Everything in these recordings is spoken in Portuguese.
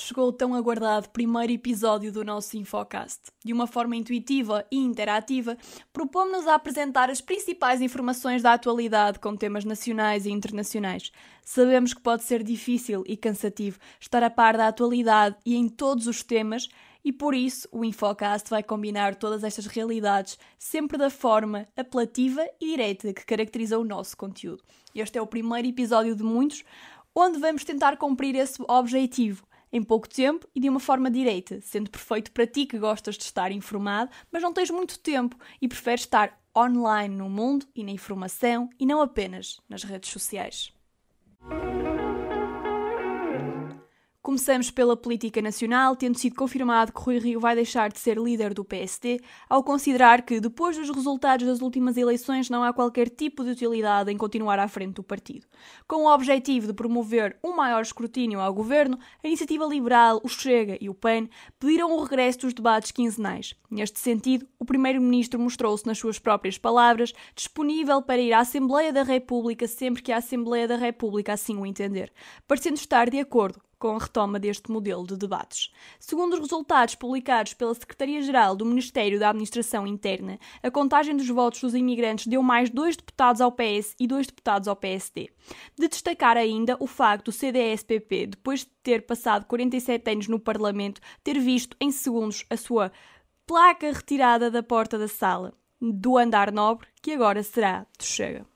chegou o tão aguardado primeiro episódio do nosso Infocast. De uma forma intuitiva e interativa, propomos-nos a apresentar as principais informações da atualidade com temas nacionais e internacionais. Sabemos que pode ser difícil e cansativo estar a par da atualidade e em todos os temas, e por isso o Infocast vai combinar todas estas realidades, sempre da forma apelativa e direta que caracteriza o nosso conteúdo. Este é o primeiro episódio de muitos onde vamos tentar cumprir esse objetivo em pouco tempo e de uma forma direita, sendo perfeito para ti que gostas de estar informado, mas não tens muito tempo e preferes estar online no mundo e na informação e não apenas nas redes sociais. Começamos pela política nacional, tendo sido confirmado que Rui Rio vai deixar de ser líder do PSD, ao considerar que, depois dos resultados das últimas eleições, não há qualquer tipo de utilidade em continuar à frente do partido. Com o objetivo de promover um maior escrutínio ao governo, a Iniciativa Liberal, o Chega e o PAN pediram o regresso dos debates quinzenais. Neste sentido, o Primeiro-Ministro mostrou-se, nas suas próprias palavras, disponível para ir à Assembleia da República sempre que a Assembleia da República assim o entender, parecendo estar de acordo com a retoma deste modelo de debates. Segundo os resultados publicados pela Secretaria-Geral do Ministério da Administração Interna, a contagem dos votos dos imigrantes deu mais dois deputados ao PS e dois deputados ao PSD. De destacar ainda o facto do CDS-PP, depois de ter passado 47 anos no Parlamento, ter visto em segundos a sua placa retirada da porta da sala, do andar nobre, que agora será do Chega.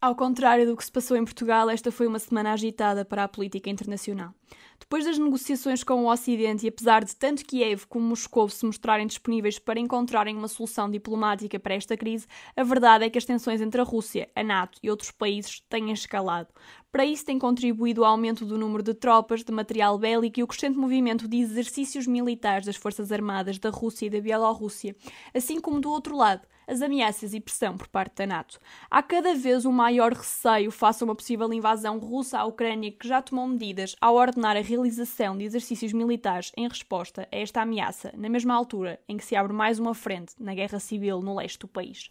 Ao contrário do que se passou em Portugal, esta foi uma semana agitada para a política internacional. Depois das negociações com o Ocidente e apesar de tanto Kiev como Moscou se mostrarem disponíveis para encontrarem uma solução diplomática para esta crise, a verdade é que as tensões entre a Rússia, a NATO e outros países têm escalado. Para isso tem contribuído o aumento do número de tropas, de material bélico e o crescente movimento de exercícios militares das Forças Armadas da Rússia e da Bielorrússia, assim como do outro lado, as ameaças e pressão por parte da NATO. Há cada vez um maior receio face a uma possível invasão russa à Ucrânia, que já tomou medidas ao ordenar a realização de exercícios militares em resposta a esta ameaça, na mesma altura em que se abre mais uma frente na guerra civil no leste do país.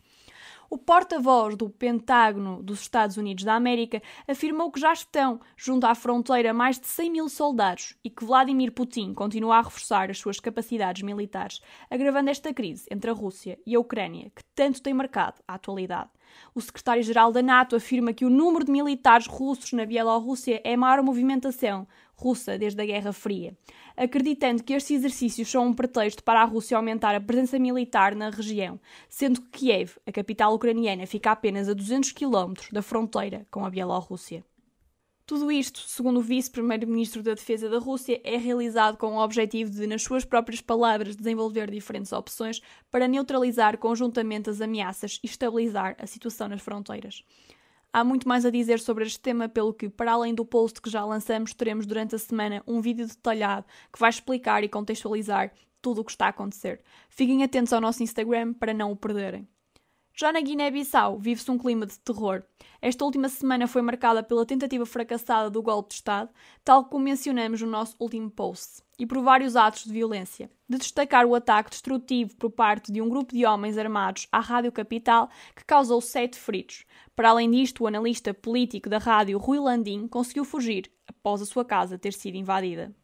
O porta-voz do Pentágono dos Estados Unidos da América afirmou que já estão junto à fronteira mais de 100 mil soldados e que Vladimir Putin continua a reforçar as suas capacidades militares, agravando esta crise entre a Rússia e a Ucrânia, que tanto tem marcado a atualidade. O secretário-geral da NATO afirma que o número de militares russos na Bielorrússia é a maior movimentação russa desde a Guerra Fria, acreditando que estes exercícios são um pretexto para a Rússia aumentar a presença militar na região, sendo que Kiev, a capital ucraniana, fica apenas a 200 km da fronteira com a Bielorrússia. Tudo isto, segundo o vice-primeiro-ministro da Defesa da Rússia, é realizado com o objetivo de, nas suas próprias palavras, desenvolver diferentes opções para neutralizar conjuntamente as ameaças e estabilizar a situação nas fronteiras. Há muito mais a dizer sobre este tema, pelo que, para além do post que já lançamos, teremos durante a semana um vídeo detalhado que vai explicar e contextualizar tudo o que está a acontecer. Fiquem atentos ao nosso Instagram para não o perderem. Já na Guiné-Bissau vive-se um clima de terror. Esta última semana foi marcada pela tentativa fracassada do golpe de Estado, tal como mencionamos no nosso último post, e por vários atos de violência. De destacar o ataque destrutivo por parte de um grupo de homens armados à Rádio Capital, que causou sete feridos. Para além disto, o analista político da rádio Rui Landim conseguiu fugir após a sua casa ter sido invadida.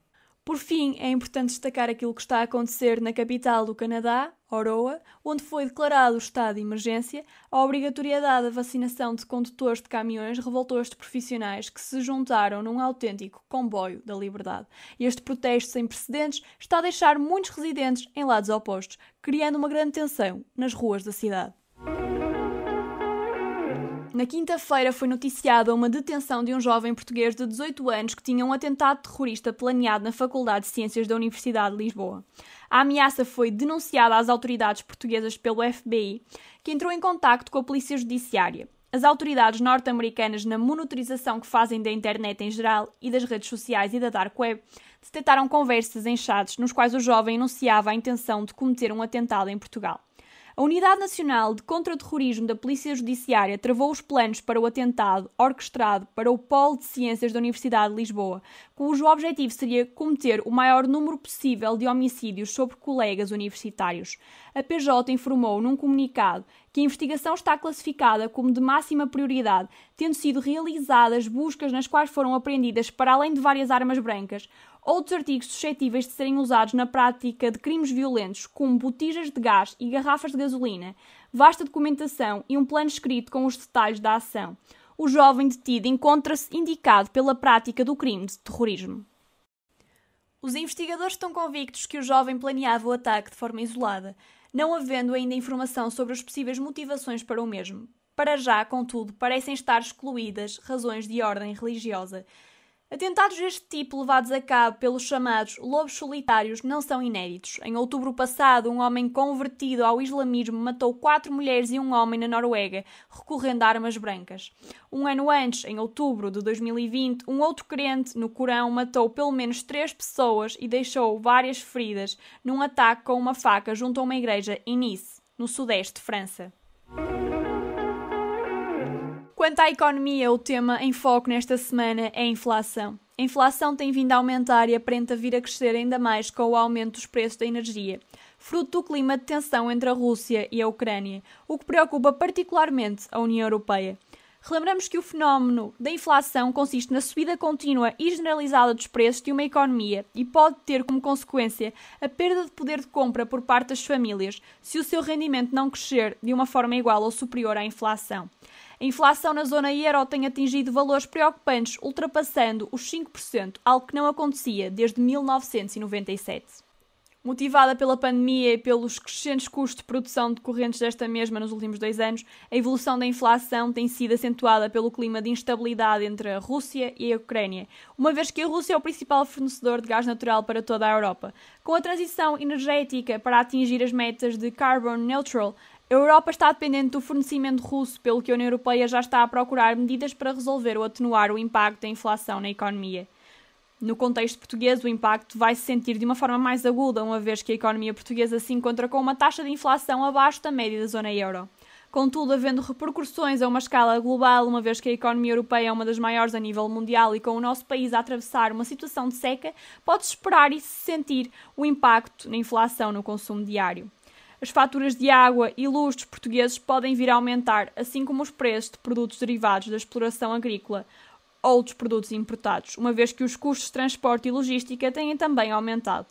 Por fim, é importante destacar aquilo que está a acontecer na capital do Canadá, Oroa, onde foi declarado o estado de emergência, a obrigatoriedade da vacinação de condutores de caminhões revoltou estes profissionais que se juntaram num autêntico comboio da liberdade. Este protesto sem precedentes está a deixar muitos residentes em lados opostos, criando uma grande tensão nas ruas da cidade. Na quinta-feira foi noticiada uma detenção de um jovem português de 18 anos que tinha um atentado terrorista planeado na Faculdade de Ciências da Universidade de Lisboa. A ameaça foi denunciada às autoridades portuguesas pelo FBI, que entrou em contacto com a Polícia Judiciária. As autoridades norte-americanas, na monitorização que fazem da internet em geral e das redes sociais e da dark web, detectaram conversas em chats nos quais o jovem anunciava a intenção de cometer um atentado em Portugal. A Unidade Nacional de Contra-Terrorismo da Polícia Judiciária travou os planos para o atentado orquestrado para o Polo de Ciências da Universidade de Lisboa, cujo objetivo seria cometer o maior número possível de homicídios sobre colegas universitários. A PJ informou num comunicado que a investigação está classificada como de máxima prioridade, tendo sido realizadas buscas nas quais foram apreendidas, para além de várias armas brancas, outros artigos suscetíveis de serem usados na prática de crimes violentos, como botijas de gás e garrafas de gasolina, vasta documentação e um plano escrito com os detalhes da ação. O jovem detido encontra-se indicado pela prática do crime de terrorismo. Os investigadores estão convictos que o jovem planeava o ataque de forma isolada, não havendo ainda informação sobre as possíveis motivações para o mesmo. Para já, contudo, parecem estar excluídas razões de ordem religiosa. Atentados deste tipo levados a cabo pelos chamados lobos solitários não são inéditos. Em outubro passado, um homem convertido ao islamismo matou quatro mulheres e um homem na Noruega, recorrendo a armas brancas. Um ano antes, em outubro de 2020, um outro crente no Corão matou pelo menos três pessoas e deixou várias feridas num ataque com uma faca junto a uma igreja em Nice, no sudeste de França. Quanto à economia, o tema em foco nesta semana é a inflação. A inflação tem vindo a aumentar e aparenta vir a crescer ainda mais com o aumento dos preços da energia, fruto do clima de tensão entre a Rússia e a Ucrânia, o que preocupa particularmente a União Europeia. Relembramos que o fenómeno da inflação consiste na subida contínua e generalizada dos preços de uma economia e pode ter como consequência a perda de poder de compra por parte das famílias se o seu rendimento não crescer de uma forma igual ou superior à inflação. A inflação na zona euro tem atingido valores preocupantes, ultrapassando os 5%, algo que não acontecia desde 1997. Motivada pela pandemia e pelos crescentes custos de produção decorrentes desta mesma nos últimos dois anos, a evolução da inflação tem sido acentuada pelo clima de instabilidade entre a Rússia e a Ucrânia, uma vez que a Rússia é o principal fornecedor de gás natural para toda a Europa. Com a transição energética para atingir as metas de carbon neutral, a Europa está dependente do fornecimento russo, pelo que a União Europeia já está a procurar medidas para resolver ou atenuar o impacto da inflação na economia. No contexto português, o impacto vai se sentir de uma forma mais aguda, uma vez que a economia portuguesa se encontra com uma taxa de inflação abaixo da média da zona euro. Contudo, havendo repercussões a uma escala global, uma vez que a economia europeia é uma das maiores a nível mundial e com o nosso país a atravessar uma situação de seca, pode-se esperar e se sentir o impacto na inflação no consumo diário. As faturas de água e luz dos portugueses podem vir a aumentar, assim como os preços de produtos derivados da exploração agrícola, outros produtos importados, uma vez que os custos de transporte e logística têm também aumentado.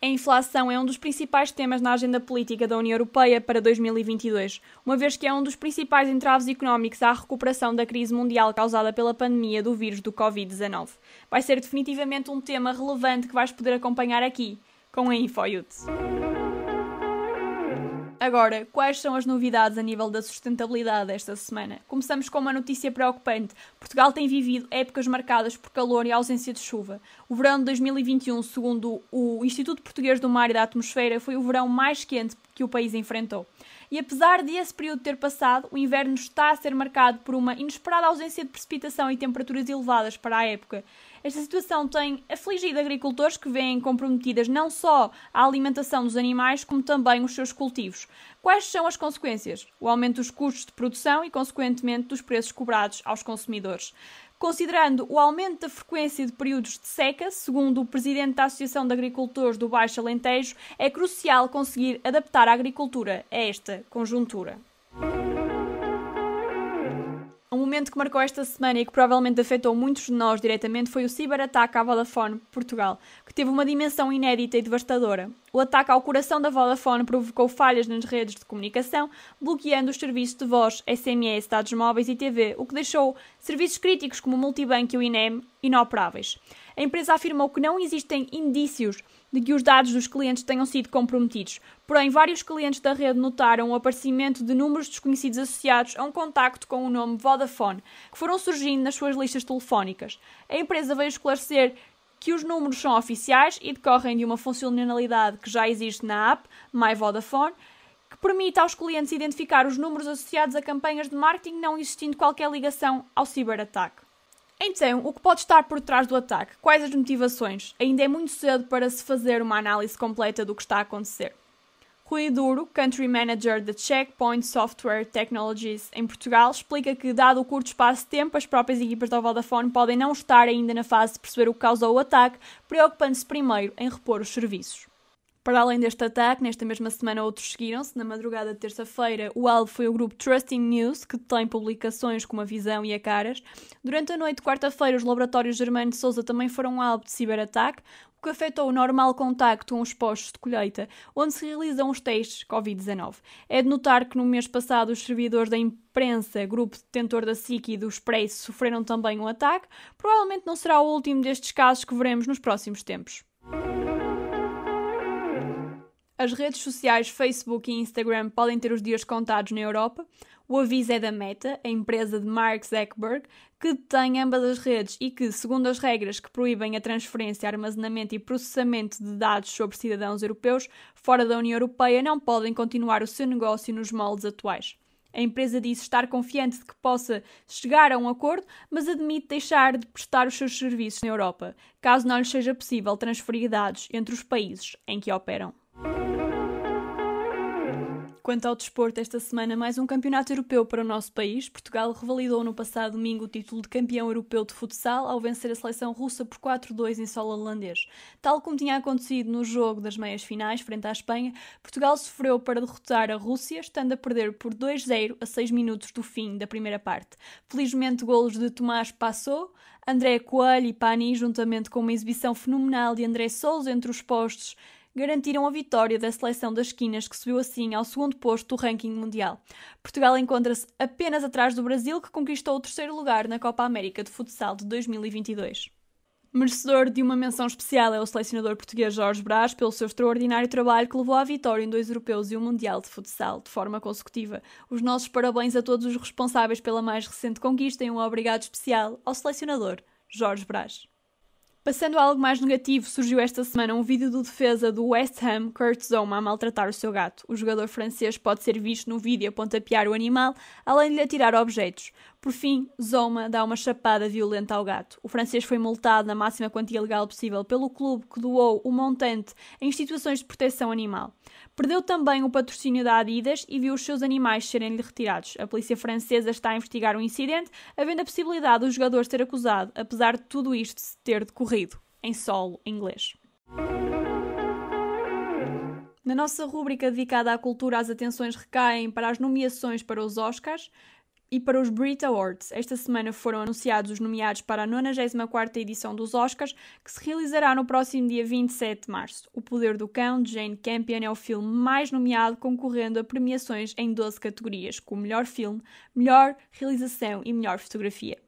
A inflação é um dos principais temas na agenda política da União Europeia para 2022, uma vez que é um dos principais entraves económicos à recuperação da crise mundial causada pela pandemia do vírus do Covid-19. Vai ser definitivamente um tema relevante que vais poder acompanhar aqui, com a InfoYouth. Agora, quais são as novidades a nível da sustentabilidade esta semana? Começamos com uma notícia preocupante. Portugal tem vivido épocas marcadas por calor e ausência de chuva. O verão de 2021, segundo o Instituto Português do Mar e da Atmosfera, foi o verão mais quente que o país enfrentou. E apesar de esse período ter passado, o inverno está a ser marcado por uma inesperada ausência de precipitação e temperaturas elevadas para a época. Esta situação tem afligido agricultores que veem comprometidas não só a alimentação dos animais, como também os seus cultivos. Quais são as consequências? O aumento dos custos de produção e, consequentemente, dos preços cobrados aos consumidores. Considerando o aumento da frequência de períodos de seca, segundo o presidente da Associação de Agricultores do Baixo Alentejo, é crucial conseguir adaptar a agricultura a esta conjuntura. Um momento que marcou esta semana e que provavelmente afetou muitos de nós diretamente foi o ciberataque à Vodafone Portugal, que teve uma dimensão inédita e devastadora. O ataque ao coração da Vodafone provocou falhas nas redes de comunicação, bloqueando os serviços de voz, SMS, dados móveis e TV, o que deixou serviços críticos como o Multibank e o INEM inoperáveis. A empresa afirmou que não existem indícios de que os dados dos clientes tenham sido comprometidos. Porém, vários clientes da rede notaram o aparecimento de números desconhecidos associados a um contacto com o nome Vodafone, que foram surgindo nas suas listas telefónicas. A empresa veio esclarecer que os números são oficiais e decorrem de uma funcionalidade que já existe na app My Vodafone, que permite aos clientes identificar os números associados a campanhas de marketing não existindo qualquer ligação ao ciberataque. Então, o que pode estar por trás do ataque? Quais as motivações? Ainda é muito cedo para se fazer uma análise completa do que está a acontecer. Rui Duro, Country Manager da Checkpoint Software Technologies em Portugal, explica que, dado o curto espaço de tempo, as próprias equipas da Vodafone podem não estar ainda na fase de perceber o que causou o ataque, preocupando-se primeiro em repor os serviços. Para além deste ataque, nesta mesma semana outros seguiram-se. Na madrugada de terça-feira, o alvo foi o grupo Trusting News, que tem publicações como a Visão e a Caras. Durante a noite de quarta-feira, os laboratórios Germano de Souza também foram alvo de ciberataque, o que afetou o normal contacto com os postos de colheita, onde se realizam os testes Covid-19. É de notar que no mês passado os servidores da imprensa, grupo detentor da SIC e do Expresso, sofreram também um ataque. Provavelmente não será o último destes casos que veremos nos próximos tempos. As redes sociais Facebook e Instagram podem ter os dias contados na Europa. O aviso é da Meta, a empresa de Mark Zuckerberg, que tem ambas as redes e que, segundo as regras que proíbem a transferência, armazenamento e processamento de dados sobre cidadãos europeus fora da União Europeia, não podem continuar o seu negócio nos moldes atuais. A empresa disse estar confiante de que possa chegar a um acordo, mas admite deixar de prestar os seus serviços na Europa, caso não lhes seja possível transferir dados entre os países em que operam. Quanto ao desporto, esta semana mais um campeonato europeu para o nosso país. Portugal revalidou no passado domingo o título de campeão europeu de futsal ao vencer a seleção russa por 4-2 em solo holandês. Tal como tinha acontecido no jogo das meias finais frente à Espanha, Portugal sofreu para derrotar a Rússia, estando a perder por 2-0 a 6 minutos do fim da primeira parte. Felizmente, golos de Tomás Passou, André Coelho e Pani, juntamente com uma exibição fenomenal de André Souza entre os postos garantiram a vitória da seleção das esquinas, que subiu assim ao segundo posto do ranking mundial. Portugal encontra-se apenas atrás do Brasil, que conquistou o terceiro lugar na Copa América de Futsal de 2022. Merecedor de uma menção especial é o selecionador português Jorge Brás pelo seu extraordinário trabalho que levou à vitória em dois europeus e um mundial de futsal de forma consecutiva. Os nossos parabéns a todos os responsáveis pela mais recente conquista e um obrigado especial ao selecionador Jorge Brás. Passando a algo mais negativo, surgiu esta semana um vídeo do defesa do West Ham, Kurt Zouma, a maltratar o seu gato. O jogador francês pode ser visto no vídeo a pontapear o animal, além de lhe atirar objetos. Por fim, Zoma dá uma chapada violenta ao gato. O francês foi multado na máxima quantia legal possível pelo clube que doou o montante a instituições de proteção animal. Perdeu também o patrocínio da Adidas e viu os seus animais serem-lhe retirados. A polícia francesa está a investigar o incidente, havendo a possibilidade do jogador ser acusado, apesar de tudo isto ter decorrido em solo inglês. Na nossa rúbrica dedicada à cultura, as atenções recaem para as nomeações para os Oscars e para os Brit Awards. Esta semana foram anunciados os nomeados para a 94ª edição dos Oscars, que se realizará no próximo dia 27 de março. O Poder do Cão, de Jane Campion, é o filme mais nomeado, concorrendo a premiações em 12 categorias, como melhor filme, melhor realização e melhor fotografia.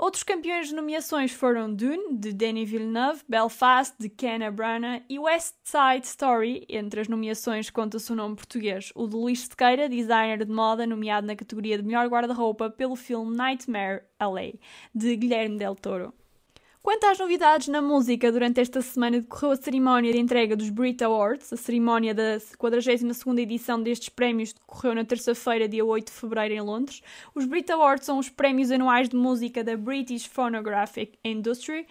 Outros campeões de nomeações foram Dune, de Denis Villeneuve, Belfast, de Ken Branagh e West Side Story. Entre as nomeações conta-se o nome português, o de Luís Sequeira, designer de moda, nomeado na categoria de melhor guarda-roupa pelo filme Nightmare Alley, de Guilherme Del Toro. Quanto às novidades na música, durante esta semana decorreu a cerimónia de entrega dos Brit Awards. A cerimónia da 42ª edição destes prémios decorreu na terça-feira, dia 8 de fevereiro, em Londres. Os Brit Awards são os prémios anuais de música da British Phonographic Industry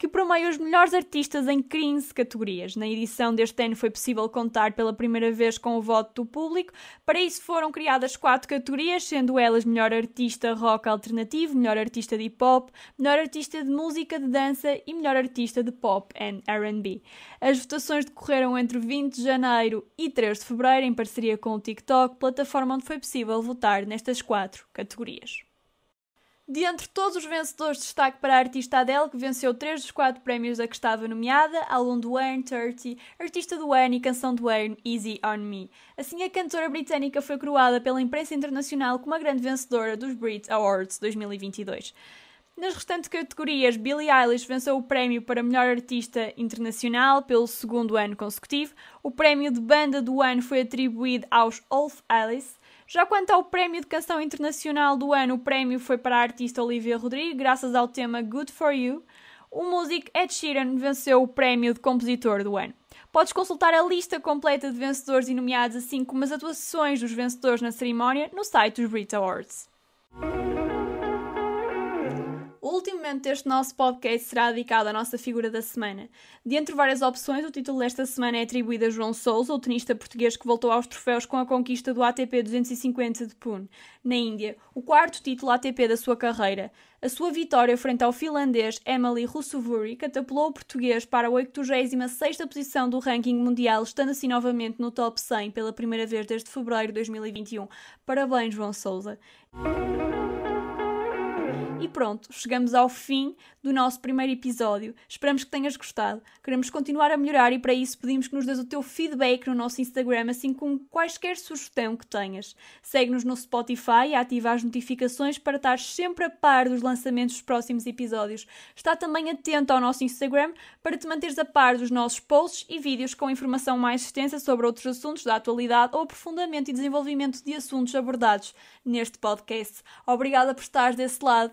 que promeia os melhores artistas em 15 categorias. Na edição deste ano foi possível contar pela primeira vez com o voto do público. Para isso foram criadas quatro categorias, sendo elas melhor artista rock alternativo, melhor artista de hip hop, melhor artista de música de dança e melhor artista de pop and R&B. As votações decorreram entre 20 de janeiro e 3 de fevereiro em parceria com o TikTok, plataforma onde foi possível votar nestas quatro categorias. De entre todos os vencedores, destaque para a artista Adele, que venceu três dos quatro prémios a que estava nomeada, álbum do ano 30, artista do ano e canção do ano Easy On Me. Assim, a cantora britânica foi coroada pela imprensa internacional como a grande vencedora dos Brit Awards 2022. Nas restantes categorias, Billie Eilish venceu o prémio para melhor artista internacional pelo segundo ano consecutivo. O prémio de banda do ano foi atribuído aos Wolf Alice. Já quanto ao Prémio de Canção Internacional do ano, o prémio foi para a artista Olivia Rodrigo, graças ao tema Good For You. O músico Ed Sheeran venceu o Prémio de Compositor do ano. Podes consultar a lista completa de vencedores e nomeados, assim como as atuações dos vencedores na cerimónia, no site dos Brit Awards. Momento deste nosso podcast será dedicado à nossa figura da semana. De entre várias opções, o título desta semana é atribuído a João Sousa, o tenista português que voltou aos troféus com a conquista do ATP 250 de Pune, na Índia, o quarto título ATP da sua carreira. A sua vitória frente ao finlandês Emily Russovuri catapulou o português para a 86ª posição do ranking mundial, estando assim novamente no top 100 pela primeira vez desde fevereiro de 2021. Parabéns, João Sousa. E pronto, chegamos ao fim do nosso primeiro episódio. Esperamos que tenhas gostado. Queremos continuar a melhorar e para isso pedimos que nos des o teu feedback no nosso Instagram, assim como quaisquer sugestão que tenhas. Segue-nos no Spotify e ativa as notificações para estar sempre a par dos lançamentos dos próximos episódios. Está também atento ao nosso Instagram para te manteres a par dos nossos posts e vídeos com informação mais extensa sobre outros assuntos da atualidade ou aprofundamento e desenvolvimento de assuntos abordados neste podcast. Obrigada por estares desse lado